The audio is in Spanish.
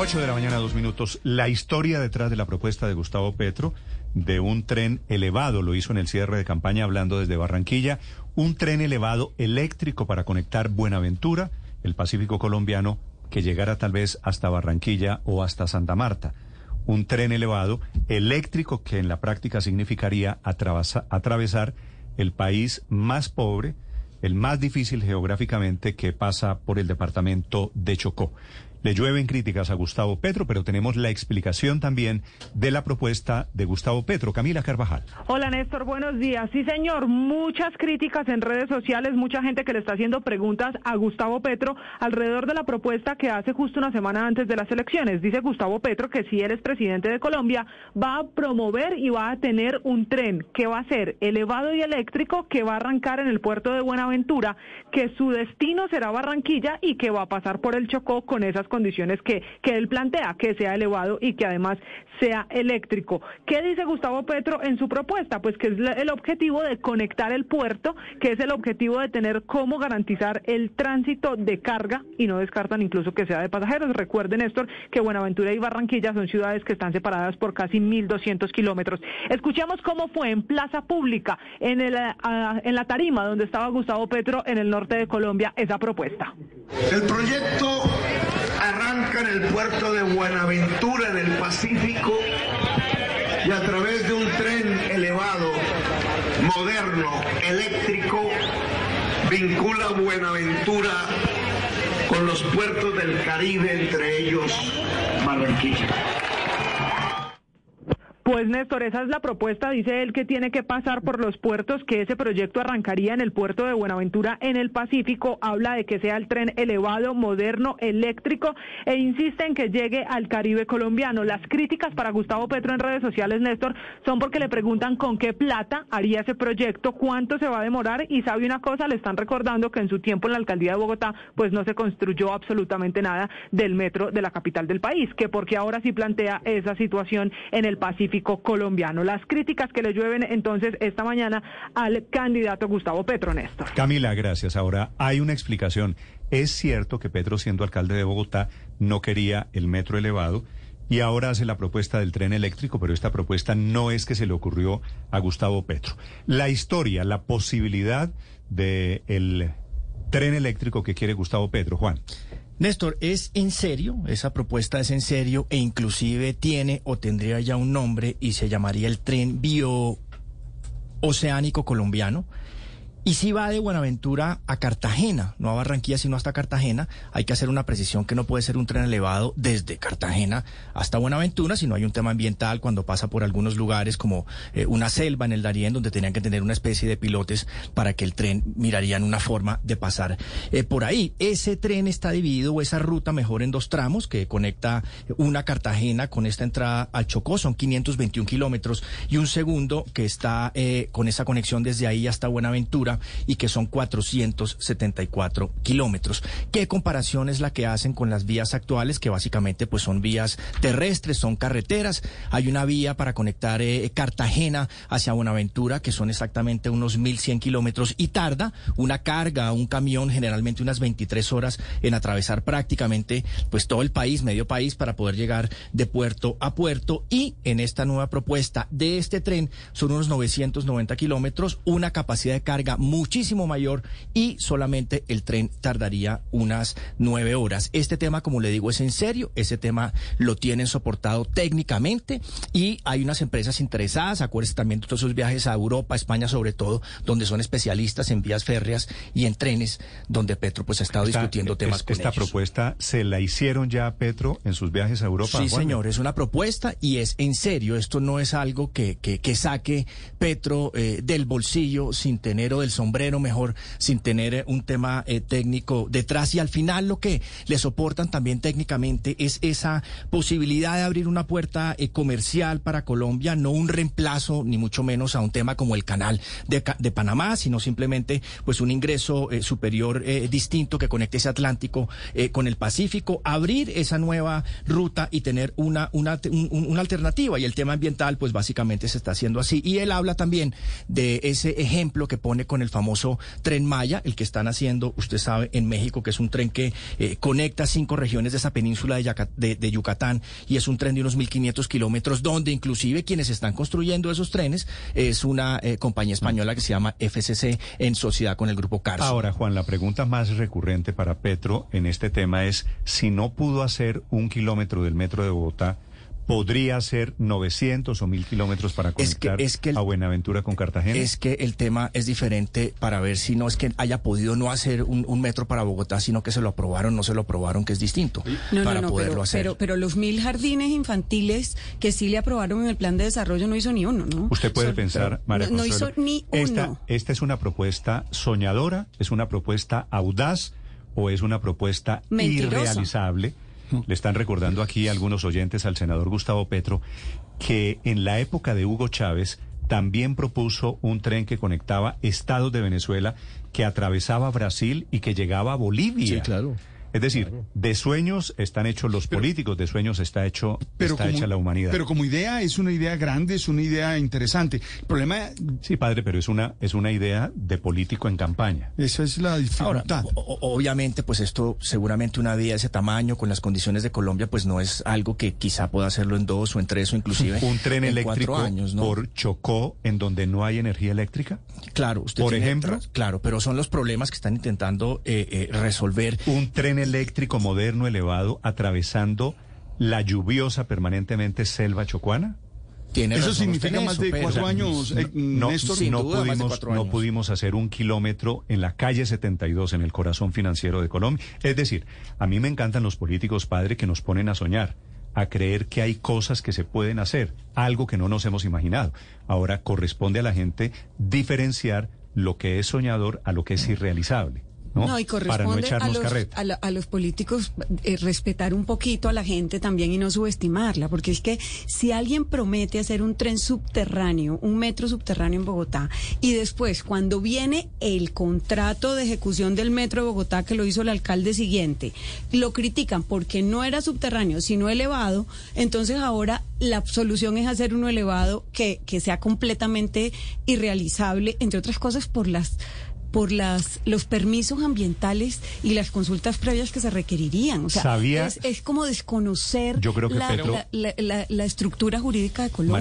8 de la mañana, dos minutos. La historia detrás de la propuesta de Gustavo Petro de un tren elevado, lo hizo en el cierre de campaña hablando desde Barranquilla, un tren elevado eléctrico para conectar Buenaventura, el Pacífico colombiano, que llegara tal vez hasta Barranquilla o hasta Santa Marta. Un tren elevado eléctrico que en la práctica significaría atravesar el país más pobre, el más difícil geográficamente que pasa por el departamento de Chocó. Le llueven críticas a Gustavo Petro, pero tenemos la explicación también de la propuesta de Gustavo Petro. Camila Carvajal. Hola Néstor, buenos días. Sí señor, muchas críticas en redes sociales, mucha gente que le está haciendo preguntas a Gustavo Petro alrededor de la propuesta que hace justo una semana antes de las elecciones. Dice Gustavo Petro que si él es presidente de Colombia va a promover y va a tener un tren que va a ser elevado y eléctrico que va a arrancar en el puerto de Buenaventura, que su destino será Barranquilla y que va a pasar por el Chocó con esas condiciones que, que él plantea, que sea elevado y que además sea eléctrico. ¿Qué dice Gustavo Petro en su propuesta? Pues que es el objetivo de conectar el puerto, que es el objetivo de tener cómo garantizar el tránsito de carga y no descartan incluso que sea de pasajeros. Recuerden, Néstor, que Buenaventura y Barranquilla son ciudades que están separadas por casi 1.200 kilómetros. Escuchemos cómo fue en Plaza Pública, en, el, en la tarima donde estaba Gustavo Petro en el norte de Colombia, esa propuesta. El proyecto en el puerto de Buenaventura, en el Pacífico, y a través de un tren elevado, moderno, eléctrico, vincula Buenaventura con los puertos del Caribe, entre ellos Barranquilla. Pues Néstor, esa es la propuesta, dice él que tiene que pasar por los puertos, que ese proyecto arrancaría en el puerto de Buenaventura en el Pacífico, habla de que sea el tren elevado, moderno, eléctrico e insiste en que llegue al Caribe colombiano. Las críticas para Gustavo Petro en redes sociales, Néstor, son porque le preguntan con qué plata haría ese proyecto, cuánto se va a demorar y sabe una cosa, le están recordando que en su tiempo en la alcaldía de Bogotá pues no se construyó absolutamente nada del metro de la capital del país, que porque ahora sí plantea esa situación en el Pacífico colombiano. Las críticas que le llueven entonces esta mañana al candidato Gustavo Petro, Néstor. Camila, gracias. Ahora, hay una explicación. Es cierto que Petro, siendo alcalde de Bogotá, no quería el metro elevado y ahora hace la propuesta del tren eléctrico, pero esta propuesta no es que se le ocurrió a Gustavo Petro. La historia, la posibilidad del el tren eléctrico que quiere Gustavo Petro, Juan. Néstor, ¿es en serio? Esa propuesta es en serio e inclusive tiene o tendría ya un nombre y se llamaría el tren biooceánico colombiano. Y si va de Buenaventura a Cartagena, no a Barranquilla, sino hasta Cartagena, hay que hacer una precisión que no puede ser un tren elevado desde Cartagena hasta Buenaventura, sino hay un tema ambiental cuando pasa por algunos lugares como eh, una selva en el Darién, donde tenían que tener una especie de pilotes para que el tren mirarían una forma de pasar eh, por ahí. Ese tren está dividido, o esa ruta mejor en dos tramos, que conecta una Cartagena con esta entrada al Chocó, son 521 kilómetros, y un segundo que está eh, con esa conexión desde ahí hasta Buenaventura y que son 474 kilómetros. ¿Qué comparación es la que hacen con las vías actuales, que básicamente pues son vías terrestres, son carreteras? Hay una vía para conectar eh, Cartagena hacia Buenaventura, que son exactamente unos 1.100 kilómetros y tarda una carga, un camión, generalmente unas 23 horas en atravesar prácticamente pues todo el país, medio país, para poder llegar de puerto a puerto. Y en esta nueva propuesta de este tren son unos 990 kilómetros, una capacidad de carga muchísimo mayor y solamente el tren tardaría unas nueve horas. Este tema, como le digo, es en serio. Ese tema lo tienen soportado técnicamente y hay unas empresas interesadas. Acuérdense también de todos esos viajes a Europa, España sobre todo, donde son especialistas en vías férreas y en trenes, donde Petro pues ha estado discutiendo temas con Esta propuesta se la hicieron ya a Petro en sus viajes a Europa. Sí, señor, es una propuesta y es en serio. Esto no es algo que, que, que saque Petro eh, del bolsillo sin tener o del sombrero mejor sin tener eh, un tema eh, técnico detrás. Y al final lo que le soportan también técnicamente es esa posibilidad de abrir una puerta eh, comercial para Colombia, no un reemplazo ni mucho menos a un tema como el canal de, Panamá, sino simplemente pues un ingreso superior distinto que conecte ese Atlántico con el Pacífico, abrir esa nueva ruta y tener una, una, una alternativa. Y el tema ambiental pues básicamente se está haciendo así. Y él habla también de ese ejemplo que pone con con el famoso tren Maya, el que están haciendo, usted sabe, en México, que es un tren que eh, conecta cinco regiones de esa península de, Yaca- de- Yucatán y es un tren de unos 1.500 kilómetros, donde inclusive quienes están construyendo esos trenes es una eh, compañía española que se llama FCC en sociedad con el grupo Carso. Ahora, Juan, la pregunta más recurrente para Petro en este tema es si no pudo hacer un kilómetro del metro de Bogotá, ¿podría hacer 900 o 1000 kilómetros para Es que- conectar es que el- a Buenaventura con Cartagena? Es que el tema es diferente para ver si no es que haya podido no hacer un, un metro para Bogotá, sino que se lo aprobaron, no se lo aprobaron, que es distinto No, para no, no, poderlo pero, hacer. pero, pero los mil jardines infantiles que sí le aprobaron en el plan de desarrollo no hizo ni uno, ¿no? Usted puede Son- pensar, María no, hizo ni esta, uno. ¿Esta es una propuesta soñadora? ¿Es una propuesta audaz? ¿O es una propuesta Mentirosa. irrealizable? Le están recordando aquí algunos oyentes al senador Gustavo Petro que en la época de Hugo Chávez también propuso un tren que conectaba estados de Venezuela que atravesaba Brasil y que llegaba a Bolivia. Sí, claro. Es decir, de sueños están hechos los políticos, de sueños está hecho Pero está como, hecha la humanidad. pero como idea es una idea grande, es una idea interesante. El problema, Sí, padre, pero es una, es una idea de político en campaña. esa es la dificultad. obviamente, pues esto, seguramente una vía de ese tamaño, con las condiciones de Colombia, pues no es algo que quizá pueda hacerlo en dos o en tres o inclusive Un tren en eléctrico cuatro años, ¿no? por Chocó en donde no hay energía eléctrica. Claro, usted por tiene ejemplo. claro, pero son los problemas que están intentando eh, eh, resolver. Un tren eléctrico moderno elevado atravesando la lluviosa permanentemente selva chocuana. Tiene Eso significa más eso, de pero- cuatro años, eh, No, Néstor. no duda, más de pudimos, cuatro no años. pudimos hacer un kilómetro en la calle 72, en el corazón financiero de Colombia. Es decir, a mí me encantan los políticos, padre, que nos ponen a soñar, a creer que hay cosas que se pueden hacer, algo que no nos hemos imaginado. Ahora corresponde a la gente diferenciar lo que es soñador a lo que es irrealizable. ¿No? y Para no corresponde a, los, a, la- a los políticos eh, respetar un poquito a la gente también y no subestimarla, porque es que si alguien promete hacer un tren subterráneo, un metro subterráneo en Bogotá, y después cuando viene el contrato de ejecución del metro de Bogotá que lo hizo el alcalde siguiente, lo critican porque no era subterráneo, sino elevado, entonces ahora la solución es hacer uno elevado que, que sea completamente irrealizable, entre otras cosas por las por las los permisos ambientales y las consultas previas que se requerirían. O sea, Sabía- es, es como desconocer Yo creo que la, Petro- la- la- la- estructura jurídica de Colombia.